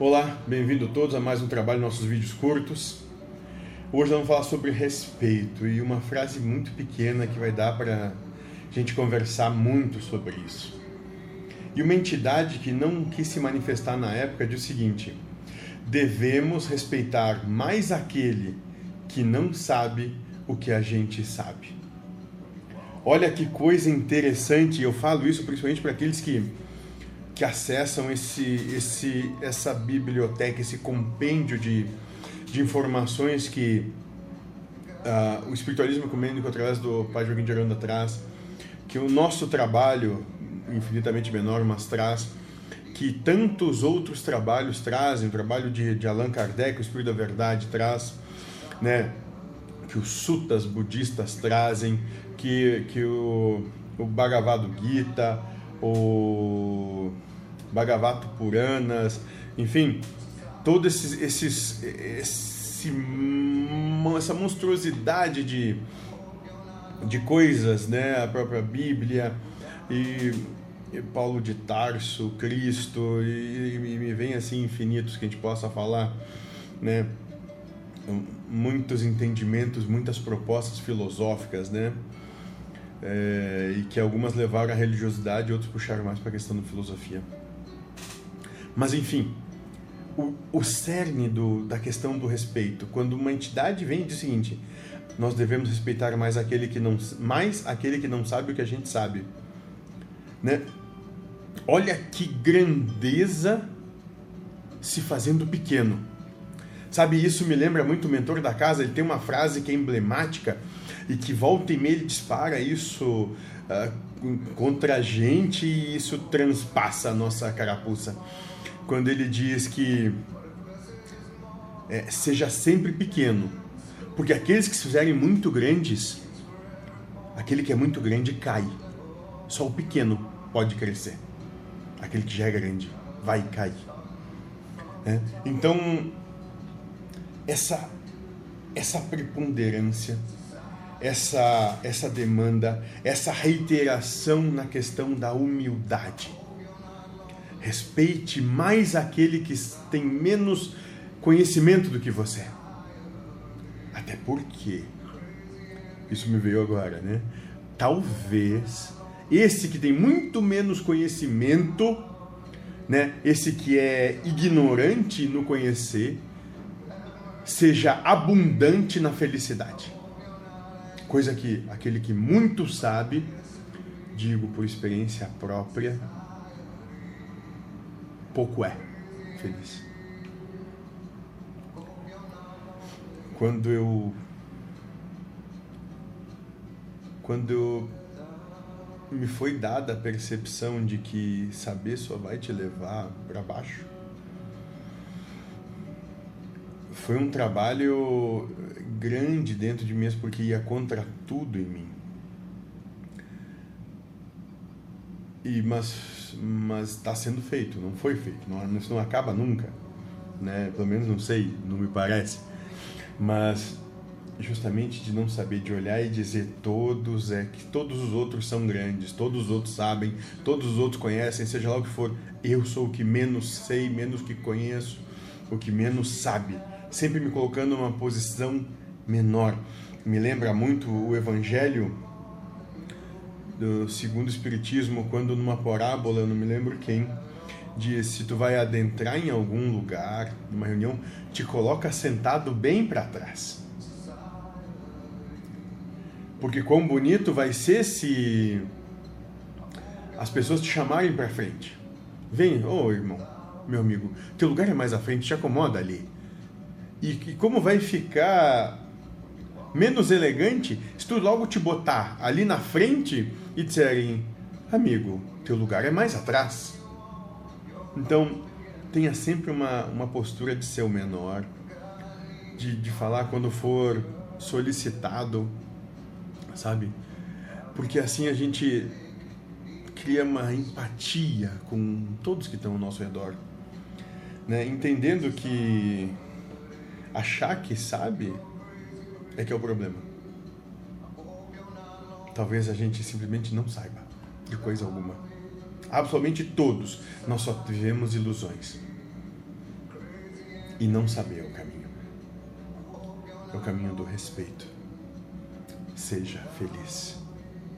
Olá, bem-vindo todos a mais um trabalho nossos vídeos curtos. Hoje vamos falar sobre respeito e uma frase muito pequena que vai dar para a gente conversar muito sobre isso. E uma entidade que não quis se manifestar na época diz o seguinte: devemos respeitar mais aquele que não sabe o que a gente sabe. Olha que coisa interessante, eu falo isso principalmente para aqueles que que acessam esse, esse, essa biblioteca, esse compêndio de, de informações que uh, o espiritualismo ecumênico, através do Pai Joaquim de Aranda, traz, que o nosso trabalho, infinitamente menor, mas traz, que tantos outros trabalhos trazem, o trabalho de, de Allan Kardec, o Espírito da Verdade, traz, né? que os sutas budistas trazem, que, que o, o Bhagavad Gita, o Bhagavata Puranas, enfim, todos esses, esses esse, essa monstruosidade de, de coisas, né? A própria Bíblia e, e Paulo de Tarso, Cristo e, e, me vem assim infinitos que a gente possa falar, né? Muitos entendimentos, muitas propostas filosóficas, né? É, e que algumas levaram à religiosidade outros puxaram mais para a questão da filosofia. Mas enfim, o, o cerne do, da questão do respeito, quando uma entidade vem e diz o seguinte: nós devemos respeitar mais aquele que não, mais aquele que não sabe o que a gente sabe. Né? Olha que grandeza se fazendo pequeno. Sabe, isso me lembra muito o mentor da casa, ele tem uma frase que é emblemática e que volta e meia ele dispara isso uh, contra a gente e isso transpassa a nossa carapuça quando ele diz que é, seja sempre pequeno, porque aqueles que se fizerem muito grandes, aquele que é muito grande cai. Só o pequeno pode crescer. Aquele que já é grande vai cair. É? Então, essa, essa preponderância, essa, essa demanda, essa reiteração na questão da humildade Respeite mais aquele que tem menos conhecimento do que você. Até porque, isso me veio agora, né? Talvez esse que tem muito menos conhecimento, né? Esse que é ignorante no conhecer, seja abundante na felicidade. Coisa que aquele que muito sabe, digo por experiência própria, pouco é feliz. Quando eu quando eu, me foi dada a percepção de que saber só vai te levar para baixo, foi um trabalho grande dentro de mim, porque ia contra tudo em mim. E mas mas está sendo feito, não foi feito, não, isso não acaba nunca, né? Pelo menos não sei, não me parece. Mas justamente de não saber de olhar e dizer todos é que todos os outros são grandes, todos os outros sabem, todos os outros conhecem, seja lá o que for, eu sou o que menos sei, menos que conheço, o que menos sabe, sempre me colocando numa posição menor. Me lembra muito o evangelho do segundo espiritismo, quando numa parábola, não me lembro quem, diz: se tu vai adentrar em algum lugar, numa reunião, te coloca sentado bem para trás. Porque quão bonito vai ser se as pessoas te chamarem para frente. Vem, ô oh, irmão, meu amigo, teu lugar é mais à frente, te acomoda ali. E, e como vai ficar menos elegante se tu logo te botar ali na frente e disserem, amigo, teu lugar é mais atrás. Então, tenha sempre uma, uma postura de ser o menor, de, de falar quando for solicitado, sabe? Porque assim a gente cria uma empatia com todos que estão ao nosso redor, né? Entendendo que achar que sabe é que é o problema talvez a gente simplesmente não saiba de coisa alguma. Absolutamente todos nós só vivemos ilusões. e não saber o caminho. É o caminho do respeito. Seja feliz.